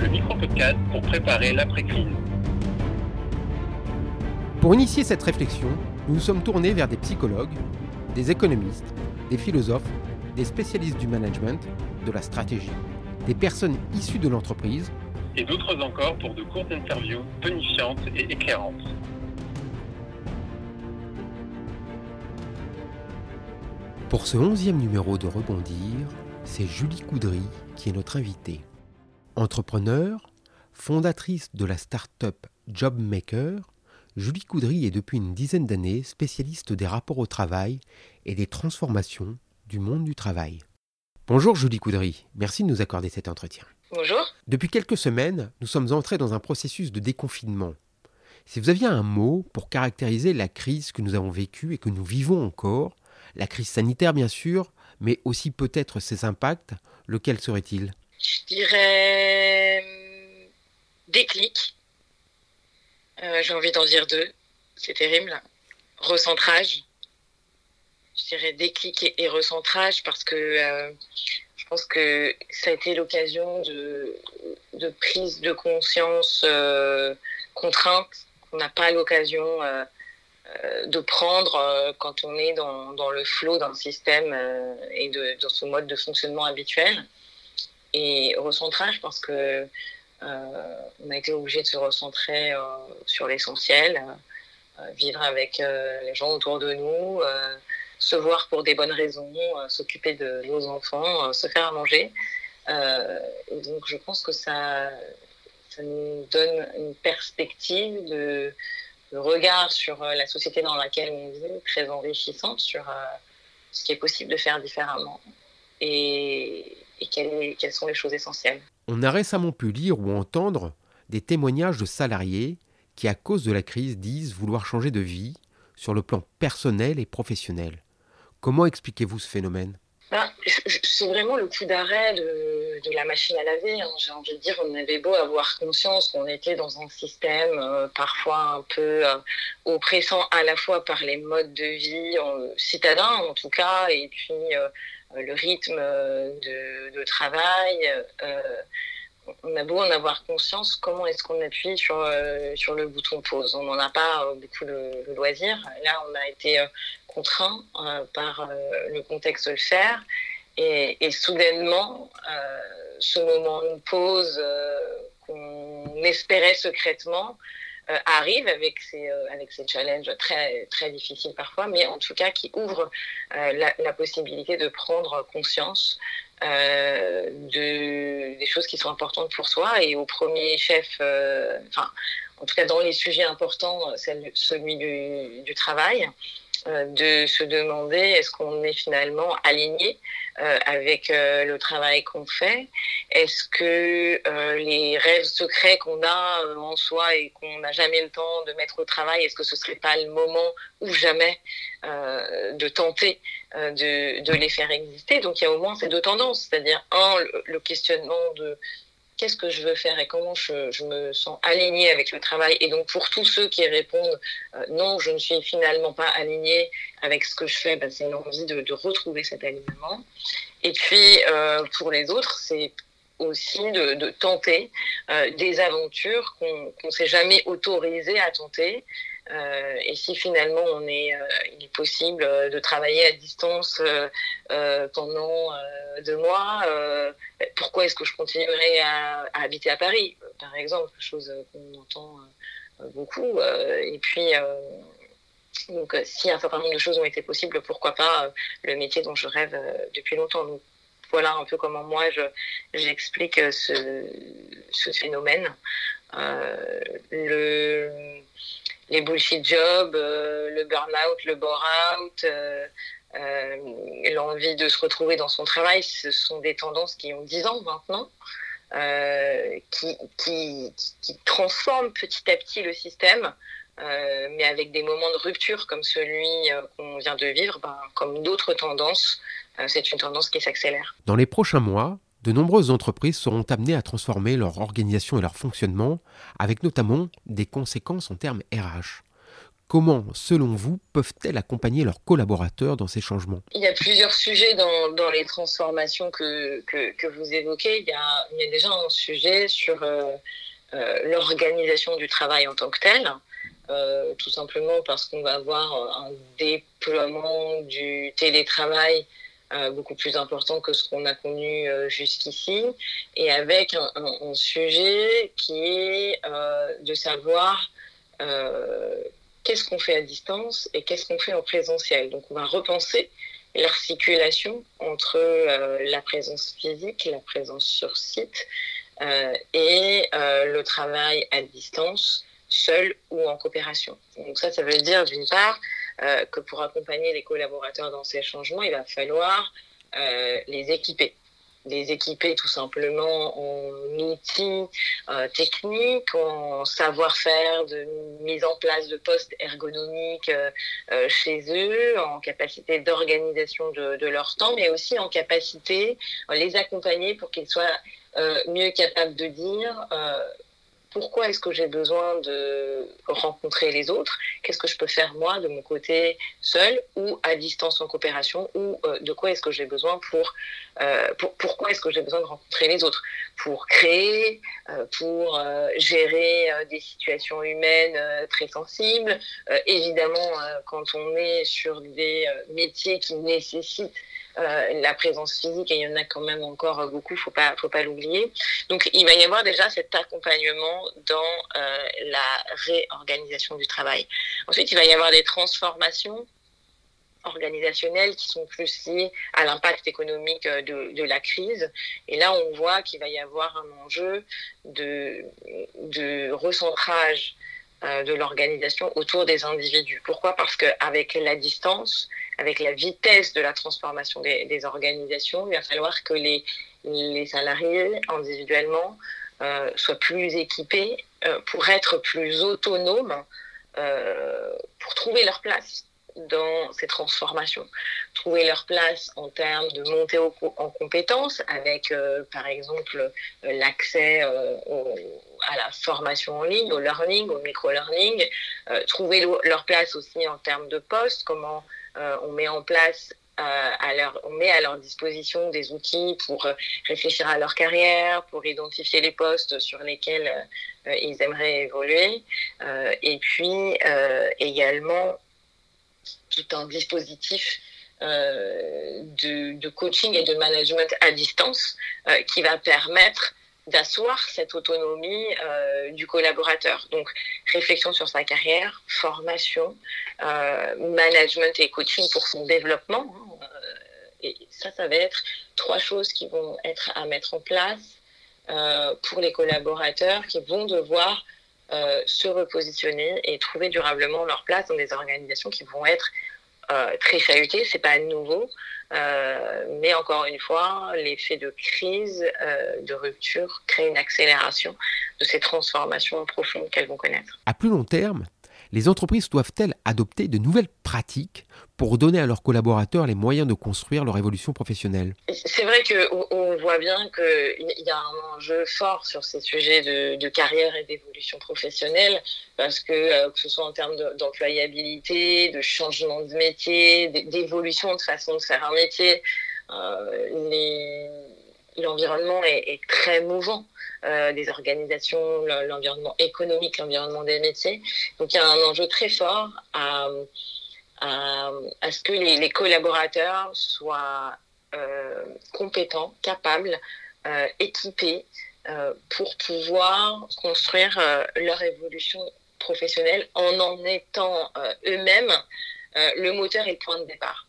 le micro-podcast pour préparer l'après-crise. Pour initier cette réflexion, nous nous sommes tournés vers des psychologues, des économistes, des philosophes, des spécialistes du management, de la stratégie, des personnes issues de l'entreprise, et d'autres encore pour de courtes interviews tonifiantes et éclairantes. Pour ce onzième numéro de Rebondir, c'est Julie Coudry qui est notre invitée. Entrepreneur, fondatrice de la start-up Jobmaker, Julie Coudry est depuis une dizaine d'années spécialiste des rapports au travail et des transformations du monde du travail. Bonjour Julie Coudry, merci de nous accorder cet entretien. Bonjour. Depuis quelques semaines, nous sommes entrés dans un processus de déconfinement. Si vous aviez un mot pour caractériser la crise que nous avons vécue et que nous vivons encore, la crise sanitaire bien sûr, mais aussi peut-être ses impacts, lequel serait-il? Je dirais hum, déclic. Euh, J'ai envie d'en dire deux. C'est terrible. Recentrage. Je dirais déclic et, recentrage parce que euh, je pense que ça a été l'occasion de, prise de conscience euh, contrainte qu'on n'a pas l'occasion de prendre quand on est dans, le flot d'un système et de, dans son mode de fonctionnement habituel. Et recentrage parce que euh, on a été obligé de se recentrer euh, sur l'essentiel, euh, vivre avec les gens autour de nous, se voir pour des bonnes raisons, s'occuper de nos enfants, se faire à manger. Et donc je pense que ça, nous donne une perspective de, de regard sur la société dans laquelle on vit, très enrichissante sur ce qui est possible de faire différemment et, et quelles, sont les choses essentielles. On a récemment pu lire ou entendre des témoignages de salariés qui, à cause de la crise, disent vouloir changer de vie sur le plan personnel et professionnel. Comment expliquez-vous ce phénomène? Ben, c'est vraiment le coup d'arrêt de, de la machine à laver. hein. J'ai envie de dire, on avait beau avoir conscience qu'on était dans un système euh, parfois un peu euh, oppressant à la fois par les modes de vie euh, citadins en tout cas, et puis le rythme euh, de, travail. euh, on a beau en avoir conscience, comment est-ce qu'on appuie sur, euh, sur le bouton pause? On n'en a pas euh, beaucoup le, loisir. Là, on a été euh, contraint euh, par euh, le contexte de le faire. Et, soudainement, euh, ce moment de pause euh, qu'on espérait secrètement euh, arrive euh, avec ses challenges très, très difficiles parfois, mais en tout cas qui ouvre euh, la, possibilité de prendre conscience de, des choses qui sont importantes pour soi. Et au premier chef, enfin, en tout cas dans les sujets importants, celui du, du travail, de se demander est-ce qu'on est finalement aligné euh, avec euh, le travail qu'on fait. Est-ce que euh, les rêves secrets qu'on a euh, en soi et qu'on n'a jamais le temps de mettre au travail, est-ce que ce serait pas le moment ou jamais euh, de tenter euh, de, de les faire exister? Donc il y a au moins ces deux tendances, c'est-à-dire un, le, le questionnement de qu'est-ce que je veux faire et comment je, me sens aligné avec le travail. Et donc pour tous ceux qui répondent euh, non, je ne suis finalement pas aligné avec ce que je fais, ben, c'est l'envie de, de retrouver cet alignement. Et puis euh, pour les autres, c'est aussi de, tenter euh, des aventures qu'on qu'on s'est jamais autorisé à tenter. Euh, et si finalement on est, euh, il est possible euh, de travailler à distance pendant deux mois, pourquoi est-ce que je continuerai à, habiter à Paris, par exemple, chose qu'on entend beaucoup. et puis donc, si un certain nombre de choses ont été possibles, pourquoi pas le métier dont je rêve depuis longtemps? Voilà un peu comment moi je j'explique euh, ce, ce phénomène. Le, les bullshit jobs, euh, le burn-out, le bore-out, euh, euh, l'envie de se retrouver dans son travail, ce sont des tendances qui ont 10 ans maintenant. qui, qui, qui, transforme petit à petit le système. mais avec des moments de rupture comme celui qu'on vient de vivre, ben, comme d'autres tendances, c'est une tendance qui s'accélère. Dans les prochains mois, de nombreuses entreprises seront amenées à transformer leur organisation et leur fonctionnement, avec notamment des conséquences en termes RH. Comment, selon vous, peuvent-elles accompagner leurs collaborateurs dans ces changements? Il y a plusieurs sujets dans, les transformations que, que, vous évoquez. Il y, a, déjà un sujet sur euh, euh, l'organisation du travail en tant que tel. Euh, tout simplement parce qu'on va avoir un déploiement du télétravail beaucoup plus important que ce qu'on a connu jusqu'ici, et avec un, sujet qui est de savoir qu'est-ce qu'on fait à distance et qu'est-ce qu'on fait en présentiel. Donc on va repenser l'articulation entre euh, la présence physique, la présence sur site euh, et euh, le travail à distance, seul ou en coopération. Donc ça, ça veut dire d'une part que pour accompagner les collaborateurs dans ces changements, il va falloir les équiper. Les équiper tout simplement en outils euh, techniques, en savoir-faire de mise en place de postes ergonomiques euh, euh, chez eux, en capacité d'organisation de, de, leur temps, mais aussi en capacité les accompagner pour qu'ils soient mieux capables de dire pourquoi est-ce que j'ai besoin de rencontrer les autres? Qu'est-ce que je peux faire moi de mon côté seul ou à distance en coopération? Ou euh, de quoi est-ce que j'ai besoin pour, euh, pour pourquoi est-ce que j'ai besoin de rencontrer les autres? Pour créer, euh, pour gérer des situations humaines très sensibles. évidemment, quand on est sur des métiers qui nécessitent euh, la présence physique, et il y en a quand même encore beaucoup, faut pas, faut pas l'oublier. Donc, il va y avoir déjà cet accompagnement dans euh, la réorganisation du travail. Ensuite, il va y avoir des transformations organisationnelles qui sont plus liées à l'impact économique euh, de, la crise. Et là, on voit qu'il va y avoir un enjeu de, de recentrage de l'organisation autour des individus. Pourquoi? Parce qu'avec la distance, avec la vitesse de la transformation des, organisations, il va falloir que les, les salariés individuellement euh, soient plus équipés euh, pour être plus autonomes, euh, pour trouver leur place dans ces transformations, trouver leur place en termes de montée en compétences avec, par exemple, l'accès à la formation en ligne, au learning, au micro-learning, trouver leur place aussi en termes de poste, comment on met en place euh, à leur, on met à leur disposition des outils pour euh, réfléchir à leur carrière, pour identifier les postes sur lesquels ils aimeraient évoluer, et puis également tout un dispositif de, coaching et de management à distance qui va permettre d'asseoir cette autonomie euh, du collaborateur. Donc, réflexion sur sa carrière, formation, euh, management et coaching pour son développement. Hein, euh, et ça, ça va être trois choses qui vont être à mettre en place pour les collaborateurs qui vont devoir se repositionner et trouver durablement leur place dans des organisations qui vont être très chahutées. C'est pas nouveau. Euh, mais encore une fois, l'effet de crise, euh, de rupture, crée une accélération de ces transformations profondes qu'elles vont connaître. À plus long terme, les entreprises doivent-elles adopter de nouvelles pratiques pour donner à leurs collaborateurs les moyens de construire leur évolution professionnelle C'est vrai qu'on voit bien qu'il y a un enjeu fort sur ces sujets de, carrière et d'évolution professionnelle, parce que euh, que ce soit en termes d'employabilité, de, changement de métier, d'évolution de façon de faire un métier, euh, l'environnement est, très mouvant. Euh, des organisations, l'environnement économique, l'environnement des métiers. Donc il y a un enjeu très fort à, à, à ce que les, les collaborateurs soient euh, compétents, capables, euh, équipés euh, pour pouvoir construire euh, leur évolution professionnelle en en étant euh, eux-mêmes le moteur et le point de départ?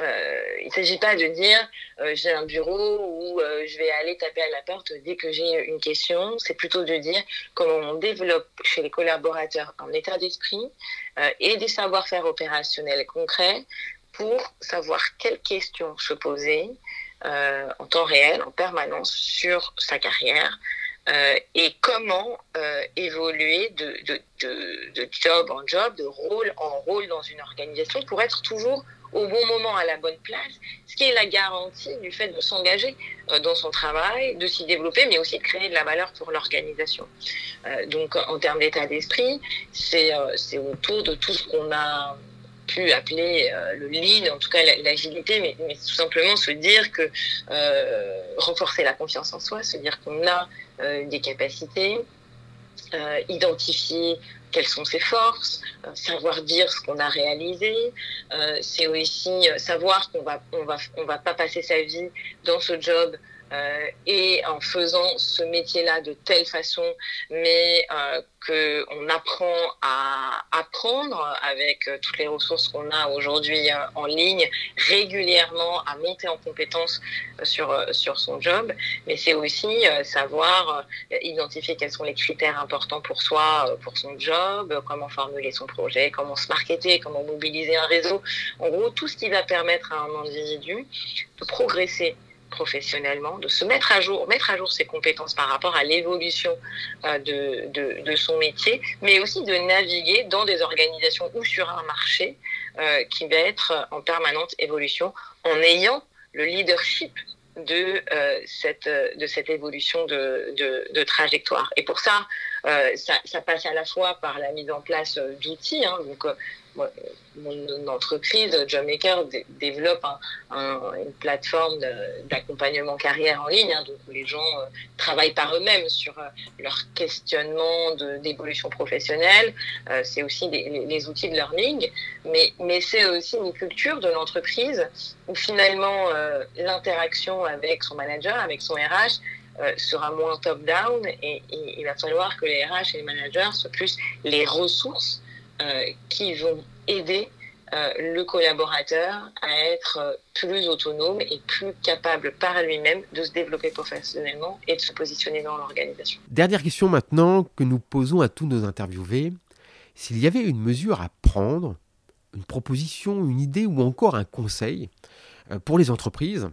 Euh, il ne s'agit pas de dire euh, j'ai un bureau où euh, je vais aller taper à la porte dès que j'ai une question. C'est plutôt de dire comment on développe chez les collaborateurs un état d'esprit et des savoir-faire opérationnels concrets pour savoir quelles questions se poser, en temps réel, en permanence sur sa carrière. et comment évoluer de, de, job en job, de rôle en rôle dans une organisation pour être toujours au bon moment, à la bonne place, ce qui est la garantie du fait de s'engager euh, dans son travail, de s'y développer, mais aussi de créer de la valeur pour l'organisation. Euh, donc, en termes d'état d'esprit, c'est euh, autour de tout ce qu'on a pu appeler le lean, en tout cas l'agilité, mais, tout simplement se dire que renforcer la confiance en soi, se dire qu'on a des capacités, identifier quelles sont ses forces, euh, savoir dire ce qu'on a réalisé. Euh, c'est aussi euh, savoir qu'on va on va on va pas passer sa vie dans ce job euh, et en faisant ce métier-là de telle façon, mais euh, qu'on apprend à apprendre avec euh, toutes les ressources qu'on a aujourd'hui euh, en ligne, régulièrement à monter en compétences sur, sur son job, mais c'est aussi savoir identifier quels sont les critères importants pour soi, pour son job, comment formuler son projet, comment se marketer, comment mobiliser un réseau. En gros, tout ce qui va permettre à un individu de progresser professionnellement, de se mettre à jour, mettre à jour ses compétences par rapport à l'évolution euh, de, son métier, mais aussi de naviguer dans des organisations ou sur un marché euh, qui va être en permanente évolution en ayant le leadership de euh, cette évolution de, de, de, trajectoire. Et pour ça, euh, ça, ça, passe à la fois par la mise en place d'outils, hein, donc mon entreprise, Jobmaker, développe une plateforme d'accompagnement carrière en ligne, hein, donc où les gens euh, travaillent par eux-mêmes sur euh, leur questionnement d'évolution professionnelle. Euh, c'est aussi les, outils de learning, mais, mais c'est aussi une culture de l'entreprise où finalement l'interaction avec son manager, avec son RH, sera moins top-down et, il va falloir que les RH et les managers soient plus les ressources euh, qui vont aider euh, le collaborateur à être euh, plus autonome et plus capable par lui-même de se développer professionnellement et de se positionner dans l'organisation. Dernière question maintenant que nous posons à tous nos interviewés. S'il y avait une mesure à prendre, une proposition, une idée ou encore un conseil pour les entreprises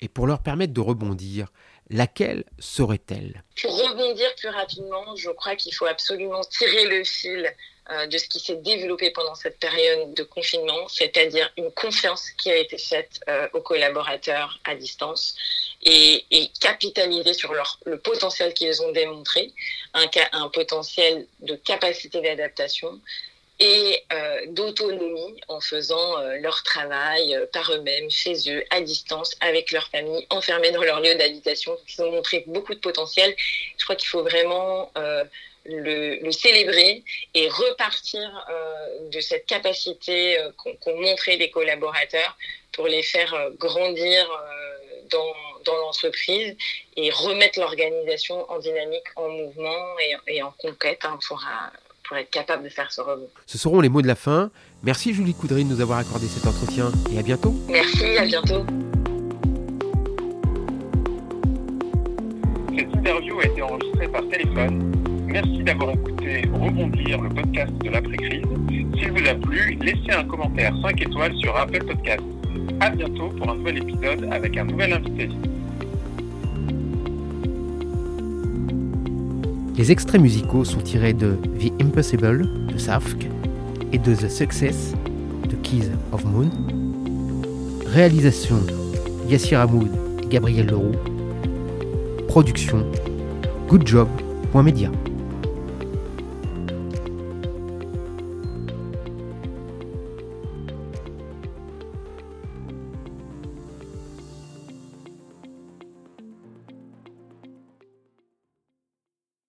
et pour leur permettre de rebondir, laquelle serait-elle? Pour rebondir plus rapidement, je crois qu'il faut absolument tirer le fil euh, de ce qui s'est développé pendant cette période de confinement, c'est-à-dire une confiance qui a été faite euh, aux collaborateurs à distance et, capitaliser sur leur, le potentiel qu'ils ont démontré, un potentiel de capacité d'adaptation et euh, d'autonomie en faisant euh, leur travail euh, par eux-mêmes, chez eux, à distance, avec leur famille, enfermés dans leur lieu d'habitation. Ils ont montré beaucoup de potentiel. Je crois qu'il faut vraiment le, célébrer et repartir de cette capacité qu'ont montré les collaborateurs pour les faire grandir dans, l'entreprise et remettre l'organisation en dynamique, en mouvement et, en conquête hein, pour, pour, être capable de faire ce rebond. Ce seront les mots de la fin. Merci Julie Coudry de nous avoir accordé cet entretien et à bientôt. Merci, à bientôt. Cette interview a été enregistrée par téléphone Merci d'avoir écouté Rebondir, le podcast de l'après-crise. S'il vous a plu, laissez un commentaire 5 étoiles sur Apple Podcast. À bientôt pour un nouvel épisode avec un nouvel invité. Les extraits musicaux sont tirés de The Impossible de Safk et de The Success de Keys of Moon. Réalisation Yassir Hamoud et Gabriel Leroux. Production goodjob.media.